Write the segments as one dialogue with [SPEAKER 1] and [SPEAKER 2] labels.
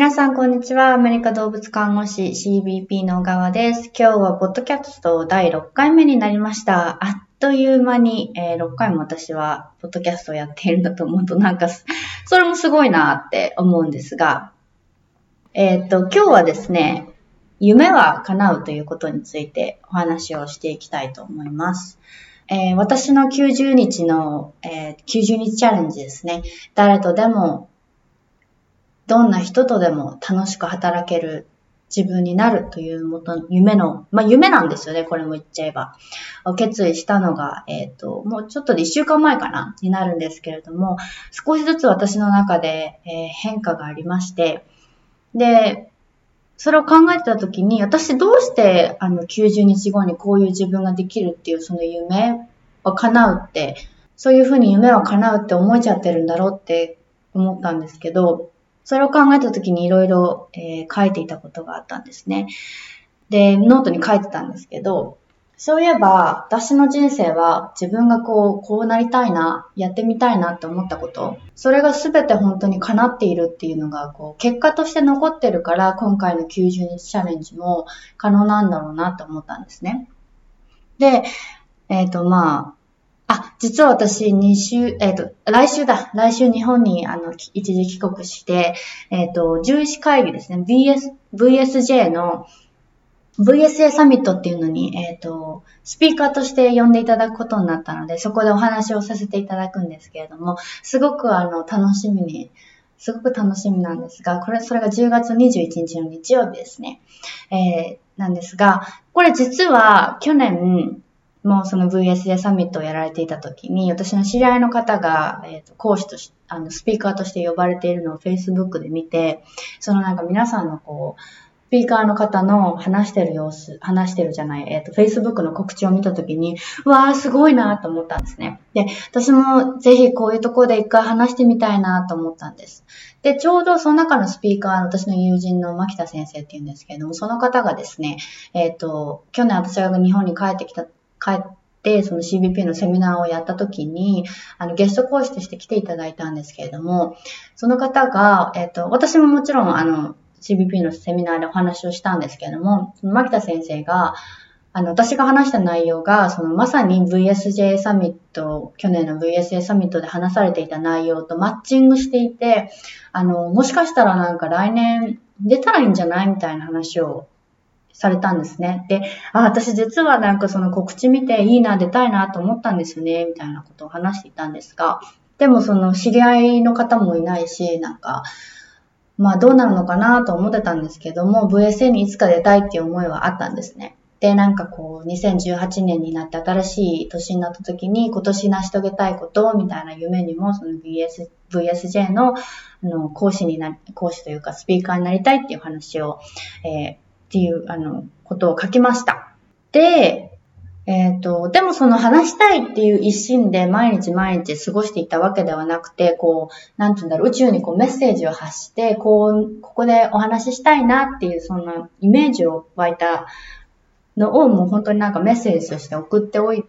[SPEAKER 1] 皆さん、こんにちは。アメリカ動物看護師 CBP の小川です。今日はポッドキャスト第6回目になりました。あっという間に、えー、6回も私はポッドキャストをやっているんだと思うと、なんか、それもすごいなって思うんですが、えっ、と、今日はですね、夢は叶うということについてお話をしていきたいと思います。えー、私の90日の、えー、90日チャレンジですね。誰とでもどんな人とでも楽しく働ける自分になるというもと、夢の、まあ夢なんですよね、これも言っちゃえば。決意したのが、えっ、ー、と、もうちょっとで一週間前かな、になるんですけれども、少しずつ私の中で、えー、変化がありまして、で、それを考えてた時に、私どうしてあの90日後にこういう自分ができるっていうその夢を叶うって、そういうふうに夢は叶うって思えちゃってるんだろうって思ったんですけど、それを考えた時にいろいろ書いていたことがあったんですね。で、ノートに書いてたんですけど、そういえば、私の人生は自分がこう、こうなりたいな、やってみたいなって思ったこと、それが全て本当に叶っているっていうのが、こう、結果として残ってるから、今回の90日チャレンジも可能なんだろうなって思ったんですね。で、えっ、ー、と、まあ、あ、実は私、2週、えっ、ー、と、来週だ。来週日本に、あの、一時帰国して、えっ、ー、と、獣医師会議ですね。VS、VSJ の VSA サミットっていうのに、えっ、ー、と、スピーカーとして呼んでいただくことになったので、そこでお話をさせていただくんですけれども、すごくあの、楽しみに、すごく楽しみなんですが、これ、それが10月21日の日曜日ですね。えー、なんですが、これ実は去年、もうその VSA サミットをやられていた時に、私の知り合いの方が、えー、と講師とし、あの、スピーカーとして呼ばれているのを Facebook で見て、そのなんか皆さんのこう、スピーカーの方の話してる様子、話してるじゃない、えっ、ー、と、Facebook の告知を見たときに、わー、すごいなと思ったんですね。で、私もぜひこういうところで一回話してみたいなと思ったんです。で、ちょうどその中のスピーカー、私の友人の牧田先生っていうんですけれども、その方がですね、えっ、ー、と、去年私が日本に帰ってきた帰って、その CBP のセミナーをやった時に、あの、ゲスト講師として来ていただいたんですけれども、その方が、えっ、と、私ももちろん、あの、CBP のセミナーでお話をしたんですけれども、牧田先生が、あの、私が話した内容が、そのまさに VSJ サミット、去年の VSA サミットで話されていた内容とマッチングしていて、あの、もしかしたらなんか来年出たらいいんじゃないみたいな話をされたんですね。で、あ、私実はなんかその告知見ていいな、出たいなと思ったんですよね、みたいなことを話していたんですが、でもその知り合いの方もいないし、なんか、まあどうなるのかなと思ってたんですけども、VSA にいつか出たいっていう思いはあったんですね。で、なんかこう、2018年になって新しい年になった時に、今年成し遂げたいことみたいな夢にも、その VS、VSJ の、あの、講師になり、講師というかスピーカーになりたいっていう話を、えーっていう、あの、ことを書きました。で、えっ、ー、と、でもその話したいっていう一心で毎日毎日過ごしていたわけではなくて、こう、なんて言うんだろう、宇宙にこうメッセージを発して、こう、ここでお話ししたいなっていう、そんなイメージを湧いたのをもう本当になんかメッセージとして送っておい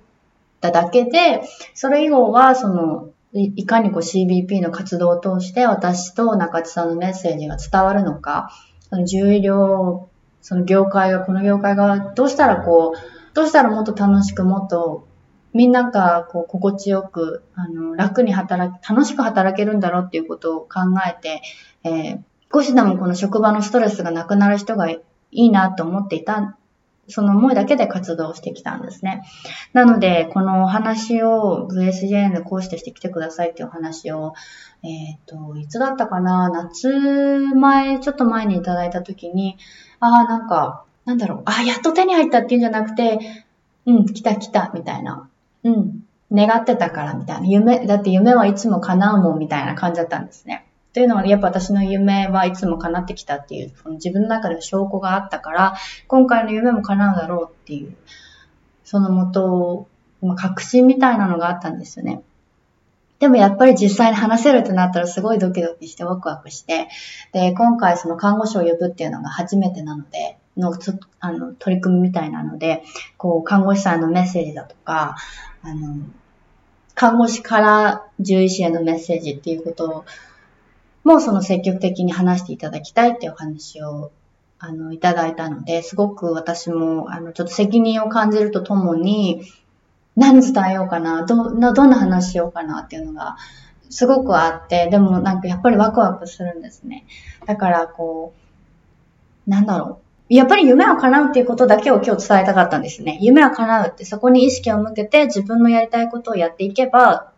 [SPEAKER 1] ただけで、それ以後はその、いかにこう CBP の活動を通して私と中地さんのメッセージが伝わるのか、その重量その業界が、この業界がどうしたらこう、どうしたらもっと楽しくもっとみんながこう心地よく、あの、楽に働き、楽しく働けるんだろうっていうことを考えて、えー、少しでもこの職場のストレスがなくなる人がいいなと思っていた、その思いだけで活動してきたんですね。なので、このお話を VSJ の講師として来てくださいっていうお話を、えっ、ー、と、いつだったかな夏前、ちょっと前にいただいたときに、ああ、なんか、なんだろう、ああやっと手に入ったっていうんじゃなくて、うん、来た来た、みたいな。うん、願ってたから、みたいな。夢、だって夢はいつも叶うもん、みたいな感じだったんですね。というのは、やっぱ私の夢はいつも叶ってきたっていう、その自分の中で証拠があったから、今回の夢も叶うだろうっていう、そのもと、まあ、確信みたいなのがあったんですよね。でもやっぱり実際に話せるってなったらすごいドキドキしてワクワクして、で、今回その看護師を呼ぶっていうのが初めてなので、のあの取り組みみたいなので、こう、看護師さんのメッセージだとか、あの、看護師から獣医師へのメッセージっていうことをもうその積極的に話していただきたいっていうお話を、あの、いただいたので、すごく私も、あの、ちょっと責任を感じるとともに、何伝えようかな、ど、な、どんな話しようかなっていうのが、すごくあって、でもなんかやっぱりワクワクするんですね。だからこう、なんだろう。やっぱり夢を叶うっていうことだけを今日伝えたかったんですね。夢を叶うってそこに意識を向けて自分のやりたいことをやっていけば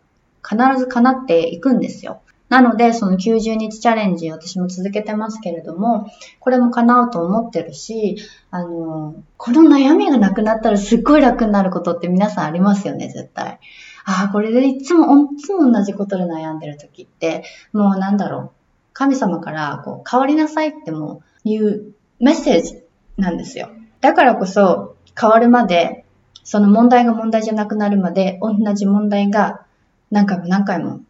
[SPEAKER 1] 必ず叶っていくんですよ。なので、その90日チャレンジ私も続けてますけれども、これも叶うと思ってるし、あの、この悩みがなくなったらすっごい楽になることって皆さんありますよね、絶対。ああ、これでいつも、いつも同じことで悩んでる時って、もうなんだろう。神様からこう変わりなさいってもいうメッセージなんですよ。だからこそ変わるまで、その問題が問題じゃなくなるまで同じ問題が何回も何回も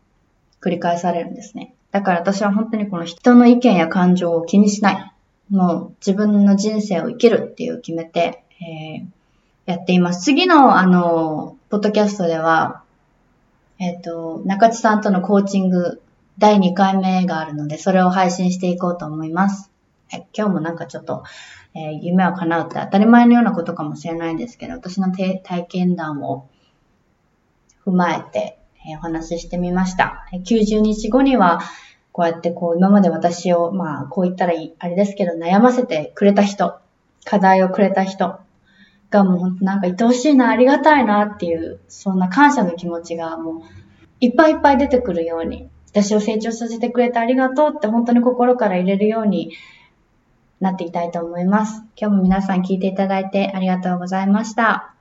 [SPEAKER 1] 繰り返されるんですね。だから私は本当にこの人の意見や感情を気にしない。もう自分の人生を生きるっていう決めて、えー、やっています。次のあの、ポッドキャストでは、えっ、ー、と、中地さんとのコーチング第2回目があるので、それを配信していこうと思います。はい、今日もなんかちょっと、えー、夢を叶うって当たり前のようなことかもしれないんですけど、私の体験談を踏まえて、え、お話ししてみました。90日後には、こうやってこう今まで私を、まあこう言ったらいい、あれですけど悩ませてくれた人、課題をくれた人がもう本当なんか愛おしいな、ありがたいなっていう、そんな感謝の気持ちがもういっぱいいっぱい出てくるように、私を成長させてくれてありがとうって本当に心から入れるようになっていきたいと思います。今日も皆さん聞いていただいてありがとうございました。